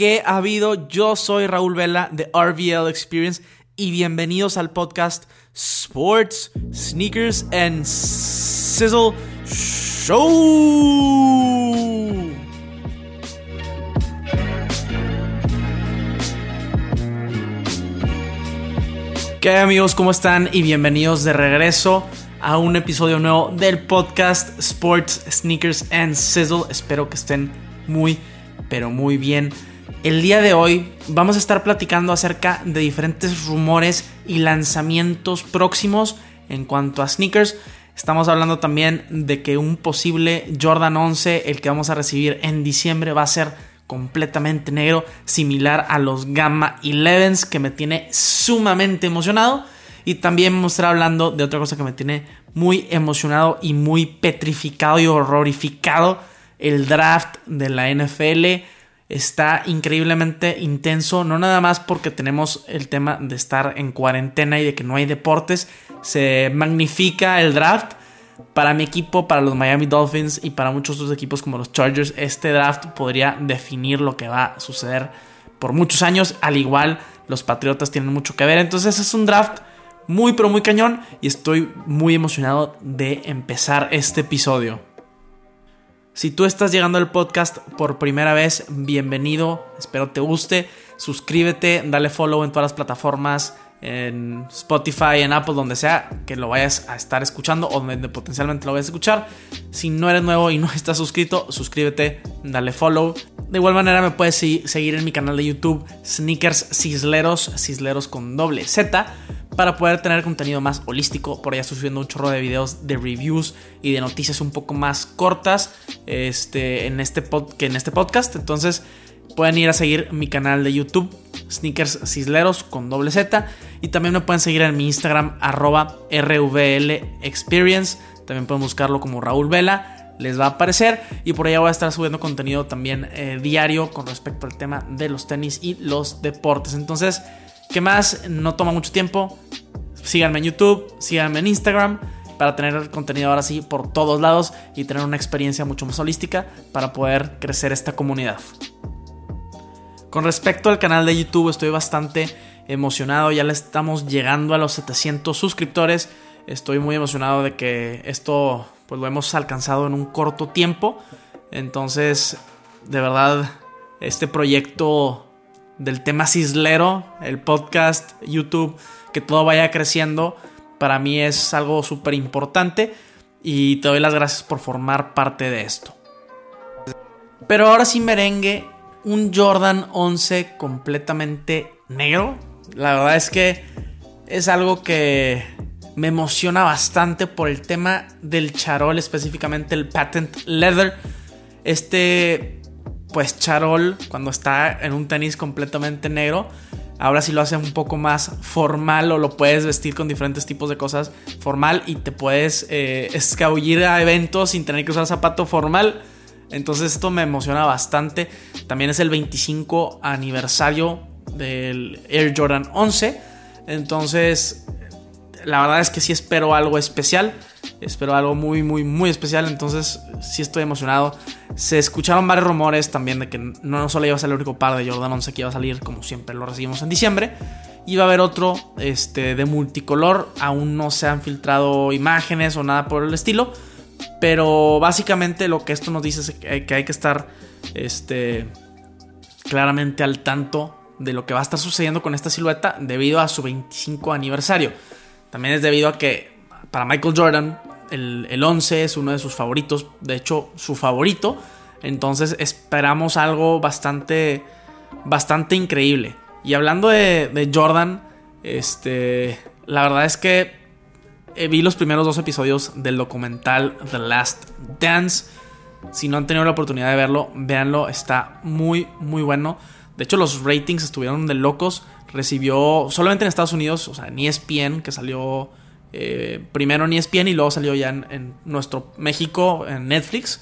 ¿Qué ha habido? Yo soy Raúl Vela de RVL Experience y bienvenidos al podcast Sports, Sneakers and Sizzle Show. ¿Qué amigos? ¿Cómo están? Y bienvenidos de regreso a un episodio nuevo del podcast Sports, Sneakers and Sizzle. Espero que estén muy, pero muy bien. El día de hoy vamos a estar platicando acerca de diferentes rumores y lanzamientos próximos en cuanto a sneakers. Estamos hablando también de que un posible Jordan 11, el que vamos a recibir en diciembre, va a ser completamente negro, similar a los Gamma 11s, que me tiene sumamente emocionado. Y también vamos a estar hablando de otra cosa que me tiene muy emocionado y muy petrificado y horrorificado. El draft de la NFL está increíblemente intenso, no nada más porque tenemos el tema de estar en cuarentena y de que no hay deportes, se magnifica el draft. Para mi equipo, para los Miami Dolphins y para muchos otros equipos como los Chargers, este draft podría definir lo que va a suceder por muchos años. Al igual, los Patriotas tienen mucho que ver. Entonces es un draft muy pero muy cañón y estoy muy emocionado de empezar este episodio. Si tú estás llegando al podcast por primera vez, bienvenido, espero te guste, suscríbete, dale follow en todas las plataformas, en Spotify, en Apple, donde sea que lo vayas a estar escuchando o donde potencialmente lo vayas a escuchar. Si no eres nuevo y no estás suscrito, suscríbete, dale follow. De igual manera me puedes seguir en mi canal de YouTube Sneakers Cisleros, Cisleros con doble Z para poder tener contenido más holístico. Por allá estoy subiendo un chorro de videos de reviews y de noticias un poco más cortas este, en este que en este podcast. Entonces pueden ir a seguir mi canal de YouTube, Sneakers Cisleros con doble Z. Y también me pueden seguir en mi Instagram, arroba RVL Experience. También pueden buscarlo como Raúl Vela. Les va a aparecer y por allá voy a estar subiendo contenido también eh, diario con respecto al tema de los tenis y los deportes. Entonces, ¿Qué más? No toma mucho tiempo. Síganme en YouTube, síganme en Instagram para tener contenido ahora sí por todos lados y tener una experiencia mucho más holística para poder crecer esta comunidad. Con respecto al canal de YouTube estoy bastante emocionado, ya le estamos llegando a los 700 suscriptores. Estoy muy emocionado de que esto pues lo hemos alcanzado en un corto tiempo. Entonces, de verdad, este proyecto del tema cislero, el podcast, YouTube, que todo vaya creciendo, para mí es algo súper importante y te doy las gracias por formar parte de esto. Pero ahora sí merengue, un Jordan 11 completamente negro. La verdad es que es algo que me emociona bastante por el tema del charol, específicamente el patent leather. Este pues Charol, cuando está en un tenis completamente negro, ahora sí lo hace un poco más formal o lo puedes vestir con diferentes tipos de cosas formal y te puedes eh, escabullir a eventos sin tener que usar zapato formal. Entonces esto me emociona bastante. También es el 25 aniversario del Air Jordan 11. Entonces, la verdad es que sí espero algo especial. Espero algo muy, muy, muy especial. Entonces, sí estoy emocionado. Se escucharon varios rumores también de que no solo iba a ser el único par de Jordan 11 que iba a salir, como siempre lo recibimos en diciembre. Iba a haber otro este, de multicolor. Aún no se han filtrado imágenes o nada por el estilo. Pero básicamente lo que esto nos dice es que hay que estar este, claramente al tanto de lo que va a estar sucediendo con esta silueta debido a su 25 aniversario. También es debido a que para Michael Jordan el, 11 es uno de sus favoritos, de hecho su favorito. Entonces esperamos algo bastante, bastante increíble. Y hablando de, Jordan, este, la verdad es que eh, vi los primeros dos episodios del documental The Last Dance. Si no han tenido la oportunidad de verlo, véanlo, está muy, muy bueno. De hecho, los ratings estuvieron de locos. Recibió solamente en Estados Unidos, o sea, en ESPN, que salió eh, primero en ESPN y luego salió ya en, nuestro México, en Netflix.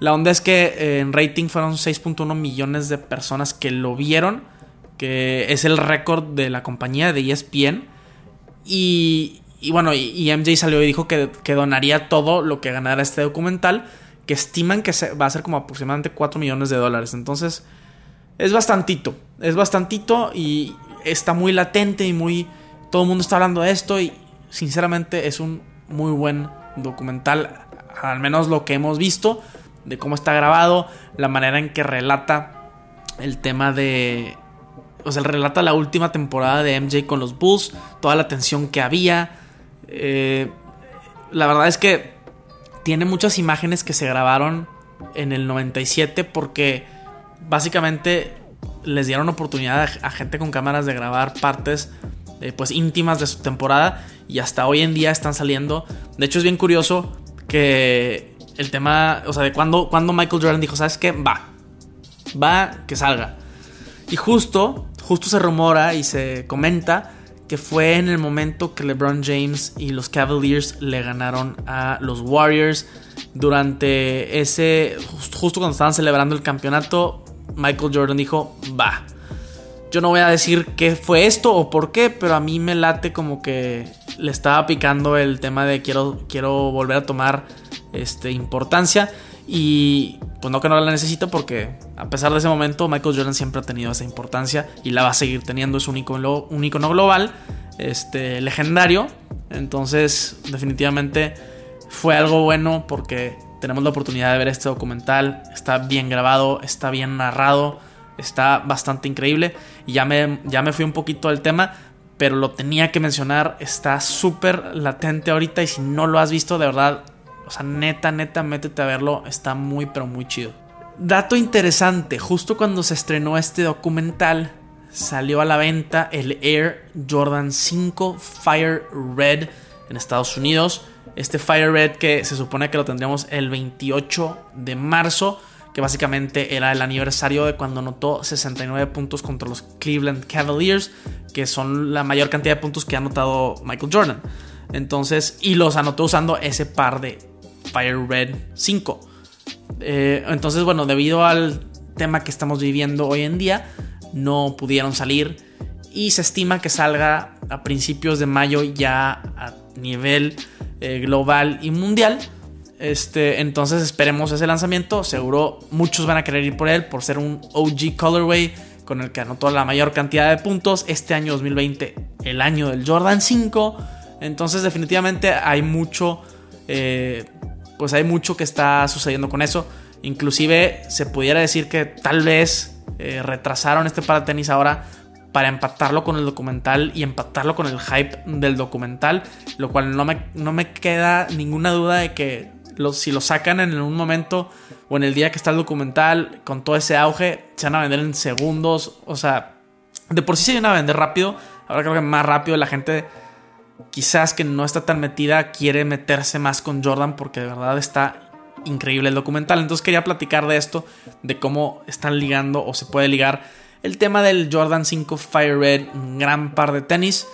La onda es que eh, en rating fueron 6.1 millones de personas que lo vieron, que es el récord de la compañía de ESPN. Y, bueno, y, MJ salió y dijo que, donaría todo lo que ganara este documental, que estiman que va a ser como aproximadamente 4 millones de dólares. Entonces, es bastantito, es bastantito y está muy latente y muy... Todo el mundo está hablando de esto y sinceramente es un muy buen documental, al menos lo que hemos visto, de cómo está grabado, la manera en que relata el tema de... O sea, relata la última temporada de MJ con los Bulls, toda la tensión que había. Eh, la verdad es que tiene muchas imágenes que se grabaron en el 97 porque básicamente les dieron oportunidad a, gente con cámaras de grabar partes eh, pues íntimas de su temporada y hasta hoy en día están saliendo. De hecho es bien curioso que el tema, o sea, de cuando, cuando Michael Jordan dijo, ¿sabes qué? Va, va, que salga. Y justo, justo se rumora y se comenta que fue en el momento que LeBron James y los Cavaliers le ganaron a los Warriors. Durante ese, justo cuando estaban celebrando el campeonato, Michael Jordan dijo, va. Yo no voy a decir qué fue esto o por qué, pero a mí me late como que le estaba picando el tema de quiero, quiero volver a tomar este, importancia. Y pues no que no la necesito porque a pesar de ese momento Michael Jordan siempre ha tenido esa importancia y la va a seguir teniendo. Es un icono, un icono global, este, legendario. Entonces definitivamente fue algo bueno porque tenemos la oportunidad de ver este documental. Está bien grabado, está bien narrado, está bastante increíble. Y ya me, ya me fui un poquito al tema, pero lo tenía que mencionar. Está súper latente ahorita y si no lo has visto, de verdad o sea, neta, neta, métete a verlo. Está muy, pero muy chido. Dato interesante, justo cuando se estrenó este documental, salió a la venta el Air Jordan 5 Fire Red en Estados Unidos. Este Fire Red que se supone que lo tendríamos el 28 de marzo, que básicamente era el aniversario de cuando anotó 69 puntos contra los Cleveland Cavaliers, que son la mayor cantidad de puntos que ha anotado Michael Jordan. Entonces, y los anotó usando ese par de Fire Red 5. Eh, entonces, bueno, debido al tema que estamos viviendo hoy en día, no pudieron salir y se estima que salga a principios de mayo ya a nivel eh, global y mundial. Este, entonces esperemos ese lanzamiento. Seguro muchos van a querer ir por él por ser un OG colorway con el que anotó la mayor cantidad de puntos. Este año 2020, el año del Jordan 5. Entonces definitivamente hay mucho eh, pues hay mucho que está sucediendo con eso. Inclusive se pudiera decir que tal vez eh, retrasaron este para tenis ahora para empatarlo con el documental y empatarlo con el hype del documental, lo cual no me, no me queda ninguna duda de que si lo sacan en un momento o en el día que está el documental con todo ese auge, se van a vender en segundos, o sea, de por sí se van a vender rápido, ahora creo que más rápido la gente quizás que no está tan metida quiere meterse más con Jordan porque de verdad está increíble el documental. Entonces quería platicar de esto, de cómo están ligando o se puede ligar el tema del Jordan 5 Fire Red, un gran par de tenis,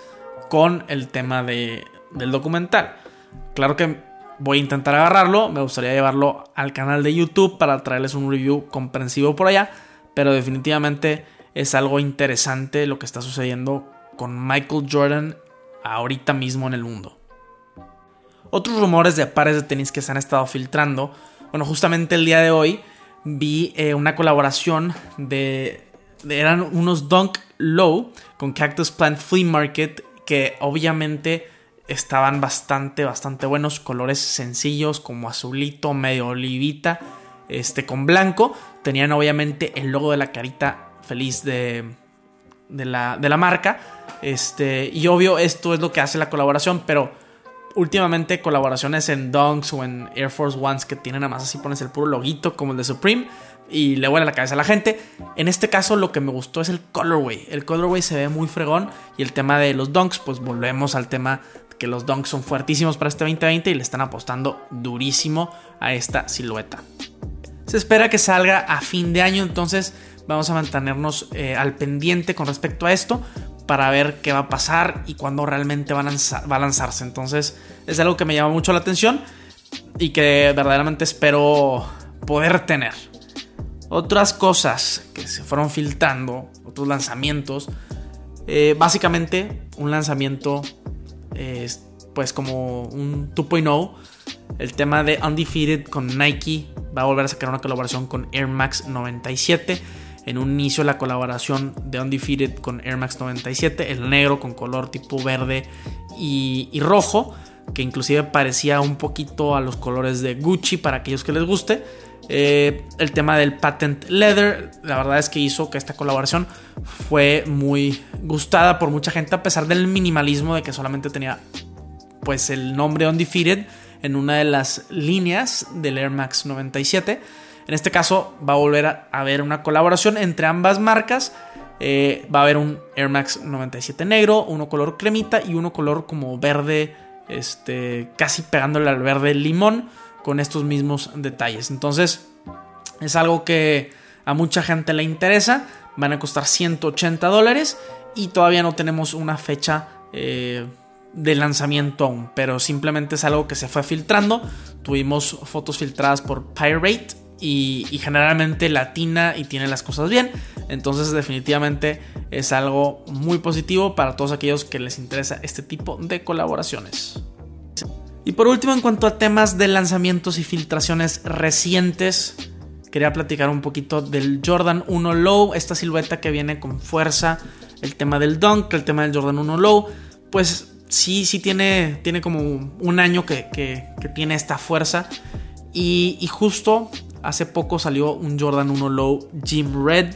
con el tema de, del documental. Claro que voy a intentar agarrarlo, me gustaría llevarlo al canal de YouTube para traerles un review comprensivo por allá, pero definitivamente es algo interesante lo que está sucediendo con Michael Jordan ahorita mismo en el mundo. Otros rumores de pares de tenis que se han estado filtrando. Bueno, justamente el día de hoy vi eh, una colaboración de, Eran unos Dunk Low con Cactus Plant Flea Market que obviamente estaban bastante, bastante buenos. Colores sencillos como azulito, medio olivita, este con blanco. Tenían obviamente el logo de la carita feliz de, de, la, de la marca este, y obvio, esto es lo que hace la colaboración, pero últimamente colaboraciones en Dunks o en Air Force Ones que tienen nada más así pones el puro loguito como el de Supreme y le vuela la cabeza a la gente. En este caso lo que me gustó es el colorway. El colorway se ve muy fregón y el tema de los Dunks, pues volvemos al tema que los Dunks son fuertísimos para este 2020 y le están apostando durísimo a esta silueta. Se espera que salga a fin de año, entonces vamos a mantenernos eh, al pendiente con respecto a esto para ver qué va a pasar y cuándo realmente va a, lanzarse. Entonces es algo que me llama mucho la atención y que verdaderamente espero poder tener. Otras cosas que se fueron filtrando, otros lanzamientos. Eh, básicamente un lanzamiento pues como un 2.0. El tema de Undefeated con Nike va a volver a sacar una colaboración con Air Max 97. en un inicio la colaboración de Undefeated con Air Max 97, el negro con color tipo verde y, rojo, que inclusive parecía un poquito a los colores de Gucci para aquellos que les guste. Eh, el tema del patent leather, la verdad es que hizo que esta colaboración fue muy gustada por mucha gente a pesar del minimalismo de que solamente tenía pues el nombre Undefeated en una de las líneas del Air Max 97. En este caso va a volver a haber una colaboración entre ambas marcas. Eh, va a haber un Air Max 97 negro, uno color cremita y uno color como verde, este, casi pegándole al verde limón con estos mismos detalles. Entonces es algo que a mucha gente le interesa. Van a costar 180 dólares y todavía no tenemos una fecha eh, de lanzamiento aún, pero simplemente es algo que se fue filtrando. Tuvimos fotos filtradas por Pirate y, generalmente latina y tiene las cosas bien. Entonces definitivamente es algo muy positivo para todos aquellos que les interesa este tipo de colaboraciones. Y por último, en cuanto a temas de lanzamientos y filtraciones recientes, quería platicar un poquito del Jordan 1 Low, esta silueta que viene con fuerza, el tema del Dunk, el tema del Jordan 1 Low, pues sí, sí tiene, tiene como un año que, tiene esta fuerza. Y, justo hace poco salió un Jordan 1 Low Gym Red,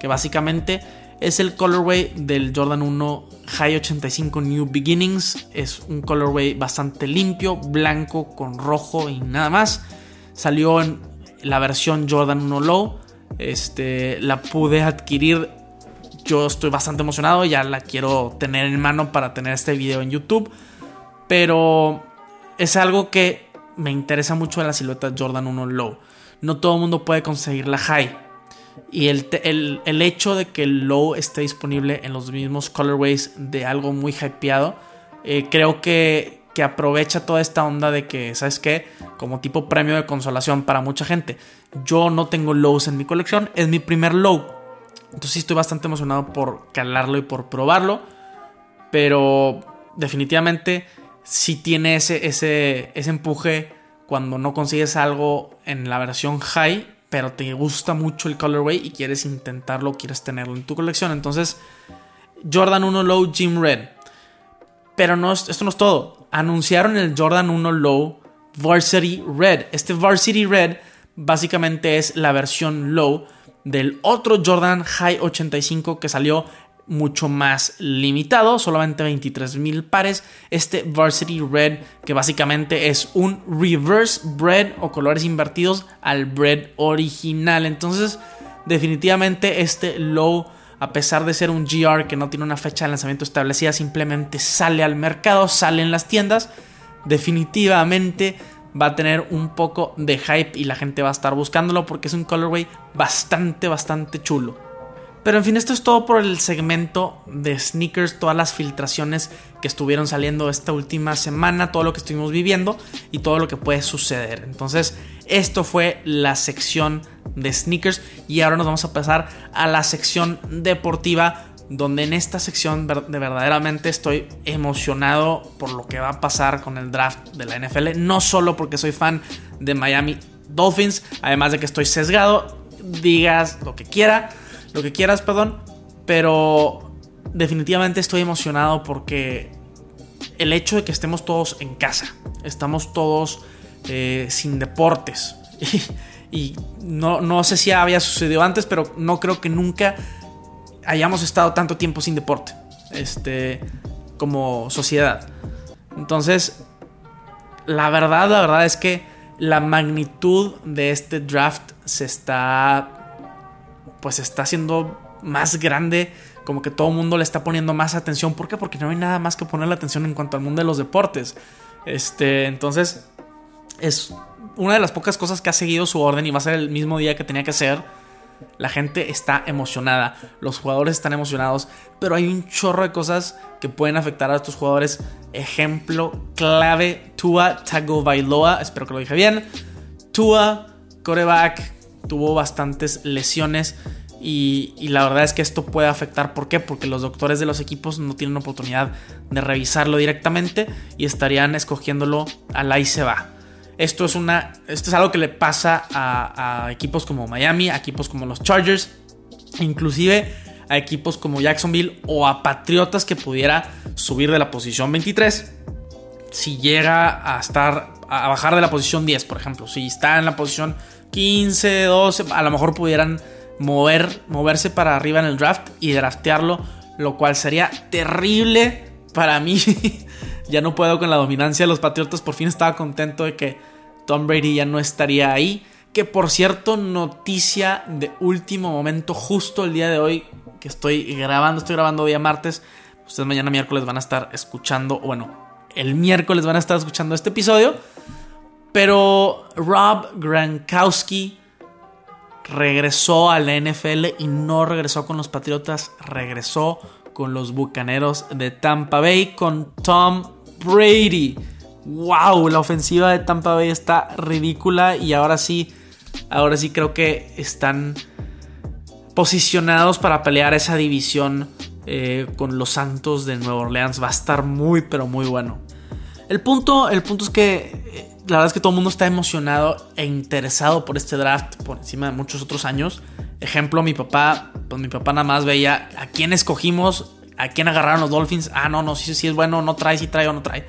que básicamente es el colorway del Jordan 1 High 85 New Beginnings. Es un colorway bastante limpio, blanco con rojo y nada más. Salió en la versión Jordan 1 Low. Este, la pude adquirir yo estoy bastante emocionado, ya la quiero tener en mano para tener este video en YouTube. Pero es algo que me interesa mucho de la silueta Jordan 1 Low. No todo el mundo puede conseguir la High. Y el, el, hecho de que el Low esté disponible en los mismos colorways de algo muy hypeado, eh, creo que, que aprovecha toda esta onda de que, ¿sabes qué? Como tipo premio de consolación para mucha gente. Yo no tengo lows en mi colección, es mi primer low. Entonces sí estoy bastante emocionado por calarlo y por probarlo. Pero definitivamente sí tiene ese, ese, ese empuje cuando no consigues algo en la versión high, pero te gusta mucho el colorway y quieres intentarlo, quieres tenerlo en tu colección. Entonces, Jordan 1 Low Gym Red. Pero no, esto no es todo. Anunciaron el Jordan 1 Low Varsity Red. Este Varsity Red básicamente es la versión low del otro Jordan High 85 que salió mucho más limitado, solamente 23 mil pares. Este Varsity Red, que básicamente es un reverse bread o colores invertidos al bread original. Entonces, definitivamente este low, a pesar de ser un GR que no tiene una fecha de lanzamiento establecida, simplemente sale al mercado, sale en las tiendas. Definitivamente va a tener un poco de hype y la gente va a estar buscándolo porque es un colorway bastante, bastante chulo. Pero en fin, esto es todo por el segmento de sneakers, todas las filtraciones que estuvieron saliendo esta última semana, todo lo que estuvimos viviendo y todo lo que puede suceder. Entonces, esto fue la sección de sneakers y ahora nos vamos a pasar a la sección deportiva donde en esta sección de verdaderamente estoy emocionado por lo que va a pasar con el draft de la NFL, no solo porque soy fan de Miami Dolphins, además de que estoy sesgado, digas lo que quiera, lo que quieras, perdón, pero definitivamente estoy emocionado porque el hecho de que estemos todos en casa, estamos todos eh, sin deportes. Y, no, no sé si había sucedido antes, pero no creo que nunca hayamos estado tanto tiempo sin deporte, este, como sociedad. Entonces, la verdad, la verdad es que la magnitud de este draft se está, pues está haciendo más grande, como que todo el mundo le está poniendo más atención. ¿Por qué? Porque no hay nada más que ponerle atención en cuanto al mundo de los deportes. Este, entonces, es una de las pocas cosas que ha seguido su orden y va a ser el mismo día que tenía que ser la gente está emocionada, los jugadores están emocionados, pero hay un chorro de cosas que pueden afectar a estos jugadores. Ejemplo clave, Tua Tagovailoa, espero que lo dije bien. Tua, coreback, tuvo bastantes lesiones y, la verdad es que esto puede afectar. ¿Por qué? Porque los doctores de los equipos no tienen oportunidad de revisarlo directamente y estarían escogiéndolo al ahí se va. Esto es, una, esto es algo que le pasa a, equipos como Miami, a equipos como los Chargers. inclusive a equipos como Jacksonville o a Patriotas que pudiera subir de la posición 23 si llega a estar a bajar de la posición 10, por ejemplo, si está en la posición 15, 12, a lo mejor pudieran mover, moverse para arriba en el draft y draftearlo, lo cual sería terrible para mí. ya no puedo con la dominancia de los Patriotas, por fin estaba contento de que Tom Brady ya no estaría ahí. Que por cierto, noticia de último momento, justo el día de hoy que estoy grabando, estoy grabando día martes. Ustedes mañana miércoles van a estar escuchando, bueno, el miércoles van a estar escuchando este episodio. Pero Rob Gronkowski regresó a la NFL y no regresó con los Patriotas, regresó con los Bucaneros de Tampa Bay con Tom Brady. ¡Wow! La ofensiva de Tampa Bay está ridícula y ahora sí, ahora sí creo que están posicionados para pelear esa división eh, con los Santos de Nueva Orleans. Va a estar muy, pero muy bueno. El punto, el punto es que la verdad es que todo el mundo está emocionado e interesado por este draft por encima de muchos otros años. Ejemplo, mi papá, pues mi papá nada más veía a quién escogimos, a quién agarraron los Dolphins. Ah, no, no, si sí, es bueno, no trae, si trae o no trae.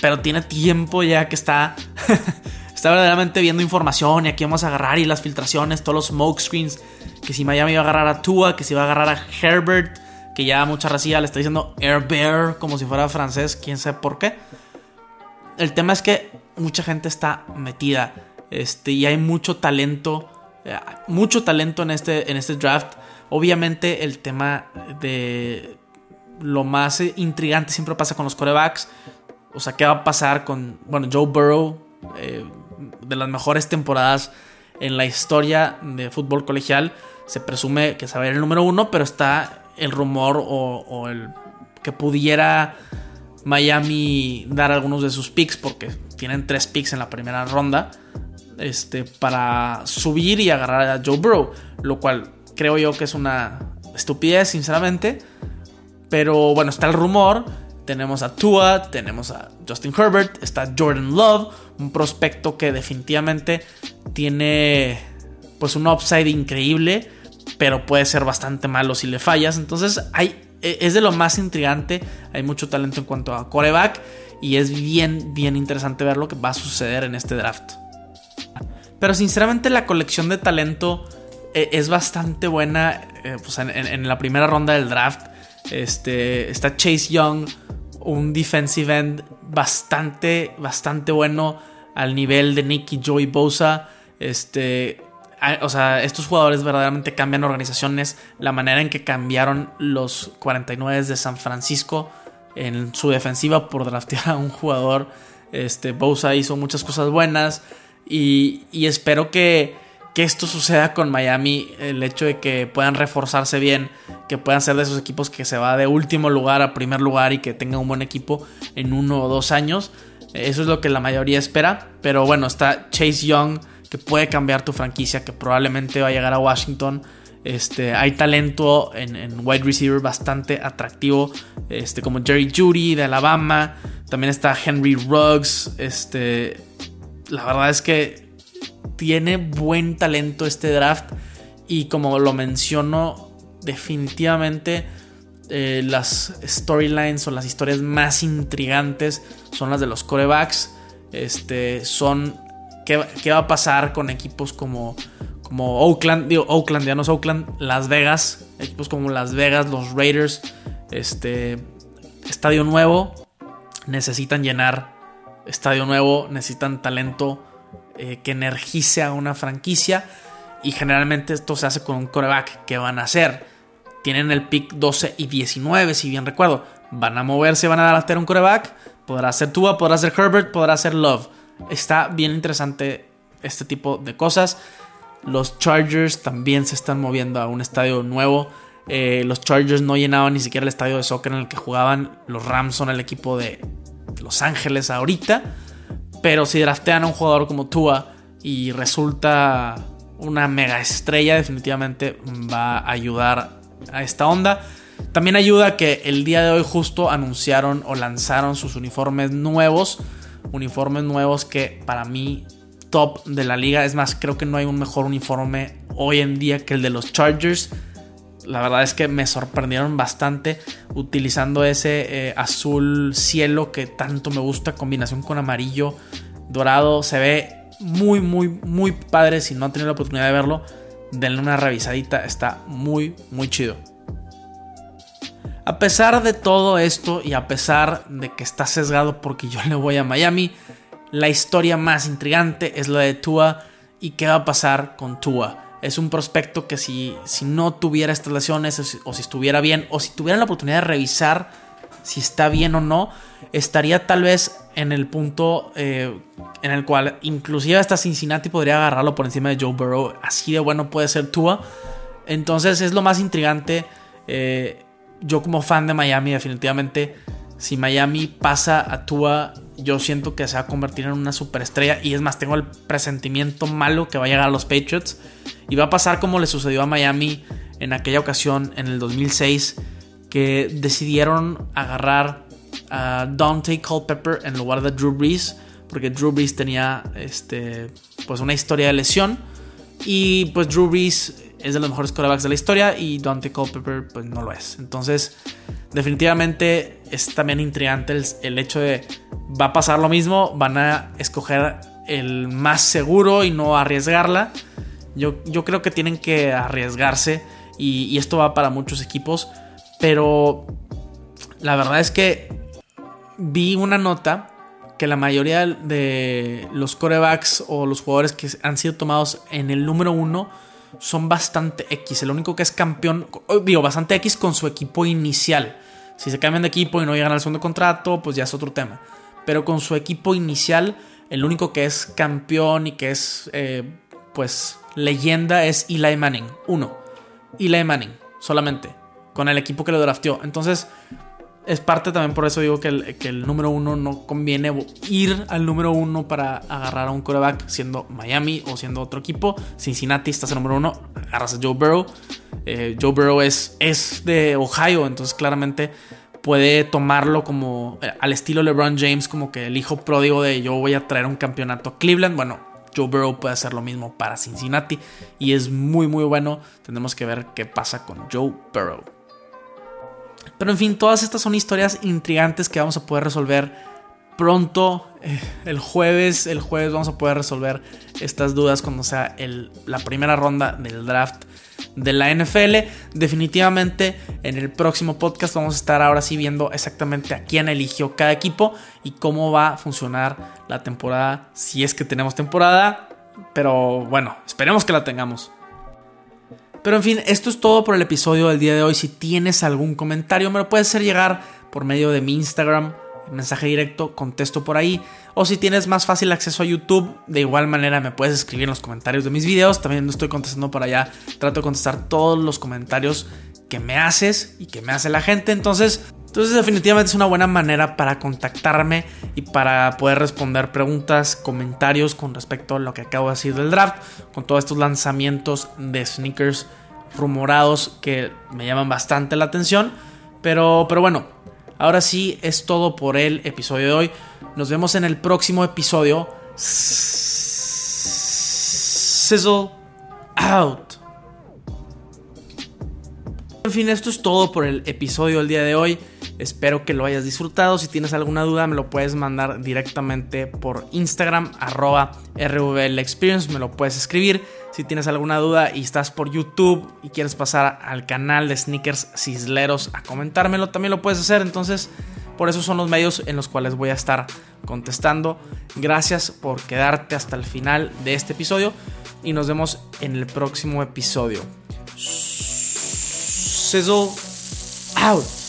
Pero tiene tiempo ya que está, está verdaderamente viendo información y aquí vamos a agarrar y las filtraciones, todos los smoke screens. Que si Miami iba a agarrar a Tua, que si iba a agarrar a Herbert, que ya mucha racía le está diciendo Air Bear como si fuera francés, quién sabe por qué. El tema es que mucha gente está metida este, y hay mucho talento, eh, mucho talento en este, en este draft. Obviamente el tema de lo más intrigante siempre pasa con los corebacks. O sea, ¿qué va a pasar con, bueno, Joe Burrow, eh, de las mejores temporadas en la historia de fútbol colegial? Se presume que sabe el número uno, pero está el rumor o el que pudiera Miami dar algunos de sus picks, porque tienen tres picks en la primera ronda, este, para subir y agarrar a Joe Burrow, lo cual creo yo que es una estupidez, sinceramente. Pero bueno, está el rumor. Tenemos a Tua, tenemos a Justin Herbert, está Jordan Love, un prospecto que definitivamente tiene pues un upside increíble, pero puede ser bastante malo si le fallas. Entonces hay es de lo más intrigante. Hay mucho talento en cuanto a coreback. Y es bien, bien interesante ver lo que va a suceder en este draft. Pero sinceramente la colección de talento e, es bastante buena. Eh, pues en, la primera ronda del draft este, está Chase Young, un defensive end bastante, bastante bueno al nivel de Nicky Joey Bosa. Este, o sea, estos jugadores verdaderamente cambian organizaciones. La manera en que cambiaron los 49 de San Francisco en su defensiva por draftear a un jugador. Este, Bosa hizo muchas cosas buenas. Y, espero que, que, esto suceda con Miami. El hecho de que puedan reforzarse bien. Que puedan ser de esos equipos que se va de último lugar a primer lugar. Y que tengan un buen equipo en uno o dos años. Eso es lo que la mayoría espera. Pero bueno, está Chase Young que puede cambiar tu franquicia, que probablemente va a llegar a Washington. Este, hay talento en, wide receiver bastante atractivo, este, como Jerry Judy de Alabama. También está Henry Ruggs. Este, la verdad es que tiene buen talento este draft. Y como lo menciono, definitivamente eh, las storylines o las historias más intrigantes son las de los corebacks. Este, son ¿Qué, va a pasar con equipos como, como Oakland? Digo, Oakland, ya no es Oakland, Las Vegas. Equipos como Las Vegas, los Raiders. Este. Estadio nuevo. Necesitan llenar. Estadio nuevo. Necesitan talento eh, que energice a una franquicia. Y generalmente esto se hace con un coreback. ¿Qué van a hacer? Tienen el pick 12 y 19, si bien recuerdo. Van a moverse, van a dar a un coreback. Podrá ser Tua, podrá ser Herbert, podrá ser Love Está bien interesante este tipo de cosas. Los Chargers también se están moviendo a un estadio nuevo. Eh, los Chargers no llenaban ni siquiera el estadio de soccer en el que jugaban. Los Rams son el equipo de Los Ángeles ahorita. Pero si draftean a un jugador como Tua y resulta una mega estrella, definitivamente va a ayudar a esta onda. También ayuda que el día de hoy justo anunciaron o lanzaron sus uniformes nuevos uniformes nuevos que para mí top de la liga. Es más, creo que no hay un mejor uniforme hoy en día que el de los Chargers. La verdad es que me sorprendieron bastante utilizando ese eh, azul cielo que tanto me gusta, combinación con amarillo dorado. Se ve muy, muy, muy padre. Si no han tenido la oportunidad de verlo, denle una revisadita. Está muy, muy chido. A pesar de todo esto y a pesar de que está sesgado porque yo le voy a Miami, la historia más intrigante es la de Tua y qué va a pasar con Tua. Es un prospecto que si, si no tuviera estas lesiones o si, estuviera bien o si tuviera la oportunidad de revisar si está bien o no, estaría tal vez en el punto eh, en el cual inclusive hasta Cincinnati podría agarrarlo por encima de Joe Burrow. Así de bueno puede ser Tua. Entonces es lo más intrigante. Eh, yo como fan de Miami definitivamente, si Miami pasa a Tua, yo siento que se va a convertir en una superestrella. Y es más, tengo el presentimiento malo que va a llegar a los Patriots. Y va a pasar como le sucedió a Miami en aquella ocasión, en el 2006, que decidieron agarrar a Dante Culpepper en lugar de Drew Brees. Porque Drew Brees tenía este, pues una historia de lesión. Y pues Drew Brees es de los mejores quarterbacks de la historia y Dante Culpepper pues no lo es. Entonces, definitivamente es también intrigante el, hecho de va a pasar lo mismo, van a escoger el más seguro y no arriesgarla. Yo, yo creo que tienen que arriesgarse y, y esto va para muchos equipos, pero la verdad es que vi una nota que la mayoría de los corebacks o los jugadores que han sido tomados en el número uno son bastante X. El único que es campeón, digo, bastante X con su equipo inicial. Si se cambian de equipo y no llegan al segundo contrato, pues ya es otro tema. Pero con su equipo inicial, el único que es campeón y que es, eh, pues, leyenda es Eli Manning. Uno. Eli Manning, solamente. Con el equipo que lo drafteó. Entonces, es parte también por eso digo que el, número uno no conviene ir al número uno para agarrar a un coreback siendo Miami o siendo otro equipo. Cincinnati estás el número uno, agarras a Joe Burrow. Eh, Joe Burrow es, es de Ohio, entonces claramente puede tomarlo como eh, al estilo LeBron James, como que el hijo pródigo de yo voy a traer un campeonato a Cleveland. Bueno, Joe Burrow puede hacer lo mismo para Cincinnati y es muy muy bueno. Tenemos que ver qué pasa con Joe Burrow. Pero en fin, todas estas son historias intrigantes que vamos a poder resolver pronto. Eh, el jueves, el jueves vamos a poder resolver estas dudas cuando sea la primera ronda del draft de la NFL. Definitivamente en el próximo podcast vamos a estar ahora sí viendo exactamente a quién eligió cada equipo y cómo va a funcionar la temporada, si es que tenemos temporada. Pero bueno, esperemos que la tengamos. Pero en fin, esto es todo por el episodio del día de hoy. Si tienes algún comentario, me lo puedes hacer llegar por medio de mi Instagram, mensaje directo, contesto por ahí. O si tienes más fácil acceso a YouTube, de igual manera me puedes escribir en los comentarios de mis videos. También estoy contestando por allá. Trato de contestar todos los comentarios que me haces y que me hace la gente. Entonces, entonces definitivamente es una buena manera para contactarme y para poder responder preguntas, comentarios con respecto a lo que acabo de decir del draft, con todos estos lanzamientos de sneakers rumorados que me llaman bastante la atención. Pero, pero bueno, ahora sí es todo por el episodio de hoy. Nos vemos en el próximo episodio. Sizzle out. En fin, esto es todo por el episodio del día de hoy. Espero que lo hayas disfrutado. Si tienes alguna duda, me lo puedes mandar directamente por Instagram, arroba. Me lo puedes escribir. Si tienes alguna duda y estás por YouTube y quieres pasar al canal de Sneakers Cisleros a comentármelo, también lo puedes hacer. Entonces, por eso son los medios en los cuales voy a estar contestando. Gracias por quedarte hasta el final de este episodio y nos vemos en el próximo episodio. Sizzle out.